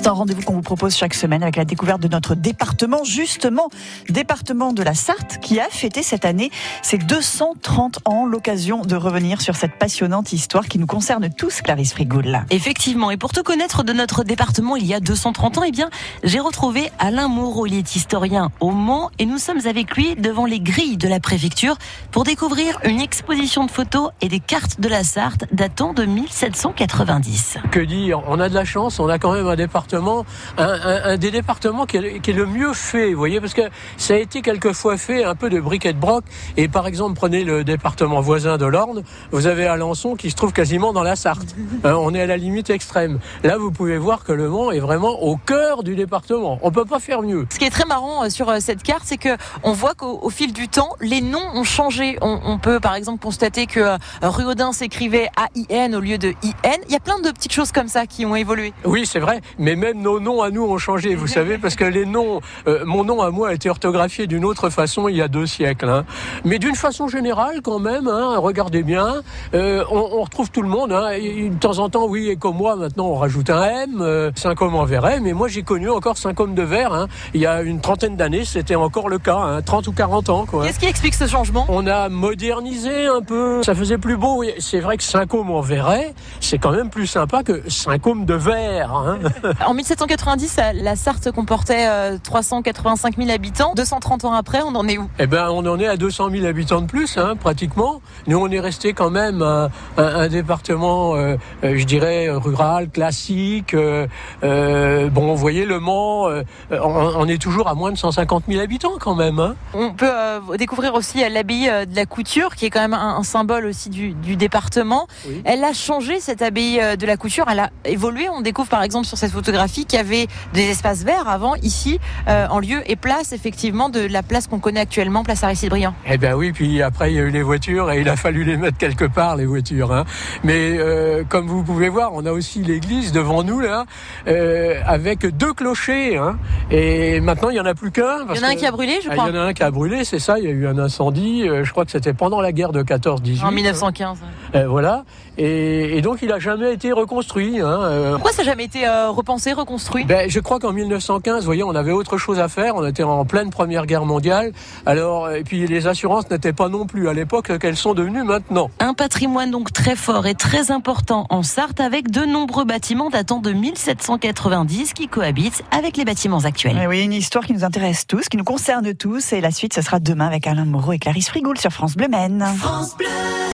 C'est un rendez-vous qu'on vous propose chaque semaine avec la découverte de notre département, justement, département de la Sarthe, qui a fêté cette année ses 230 ans, l'occasion de revenir sur cette passionnante histoire qui nous concerne tous, Clarisse Frigoul. Effectivement, et pour tout connaître de notre département il y a 230 ans, eh bien, j'ai retrouvé Alain Moreau, il est historien au Mans, et nous sommes avec lui devant les grilles de la préfecture pour découvrir une exposition de photos et des cartes de la Sarthe datant de 1790. Que dire? On a de la chance, on a quand même un département, un, un, un des départements qui est, qui est, le mieux fait, vous voyez, parce que ça a été quelquefois fait un peu de briquet de broc. Et par exemple, prenez le département voisin de l'Orne, vous avez Alençon qui se trouve quasiment dans la Sarthe. Hein, on est à la limite extrême. Là, vous pouvez voir que le Mans est vraiment au cœur du département. On peut pas faire mieux. Ce qui est très marrant euh, sur euh, cette carte, c'est que on voit qu'au fil du temps, les noms ont changé. On, on peut par exemple constater que euh, rue Audin s'écrivait A-I-N au lieu de I-N. Il y a plein de petites choses comme ça qui ont évolué. Oui, c'est vrai. Mais même nos noms à nous ont changé, vous savez, parce que les noms, euh, mon nom à moi a été orthographié d'une autre façon il y a deux siècles. Hein. Mais d'une façon générale, quand même, hein, regardez bien, euh, on, on, retrouve tout le monde. Hein. Et, de temps en temps, oui, et comme moi, maintenant, on rajoute un M, euh, Saint-Côme en verret. Mais moi, j'ai connu encore Saint-Côme de verre. Il y a une trentaine d'années, c'était encore le cas, hein, 30 ou 40 ans. Qu'est-ce qui explique ce changement? On a modernisé un peu. Ça faisait plus beau. C'est vrai que Saint-Côme en verret, c'est quand même plus sympa que Saint-Côme de verre. En 1790, la Sarthe comportait euh, 385 000 habitants. 230 ans après, on en est où? Eh ben, on en est à 200 000 habitants de plus, hein, pratiquement. Nous, on est resté quand même un, un, un département, euh, je dirais, rural, classique. Euh, bon, vous voyez, Le Mans, on, on, est toujours à moins de 150 000 habitants quand même. Hein. On peut découvrir aussi l'abbaye de la Couture, qui est quand même un, un symbole aussi du, du département. Oui. Elle a changé cette abbaye de la Couture, elle a évolué. On découvre par exemple sur cette photographie qu'il y avait des espaces verts avant ici euh, en lieu et place effectivement de la place qu'on connaît actuellement, place Aristide Briand. Eh bien oui, puis après il y a eu les voitures et il a fallu les mettre quelque part les voitures. Hein. Mais euh, comme vous pouvez voir, on a aussi l'église devant nous là, euh, avec deux clochers. Hein. Et maintenant il y en a plus qu'un. Il y en a un qui a brûlé, je crois. Il y en a un qui a brûlé, c'est ça. Il y a eu un incendie. je crois que c'était pendant la guerre de 14-18. En 1915. Euh, voilà. Et, et, donc il a jamais été reconstruit. Hein. Pourquoi ça n'a jamais été euh, reconstruit ben, Je crois qu'en 1915, vous voyez, on avait autre chose à faire. On était en pleine Première Guerre mondiale. Alors, et puis les assurances n'étaient pas non plus à l'époque qu'elles sont devenues maintenant. Un patrimoine donc très fort et très important en Sarthe, avec de nombreux bâtiments datant de 1790 qui cohabitent avec les bâtiments actuels. Et oui, une histoire qui nous intéresse tous, qui nous concerne tous. Et la suite, ce sera demain avec Alain Moreau et Clarisse Frigoul sur France Bleu Maine. France Bleu.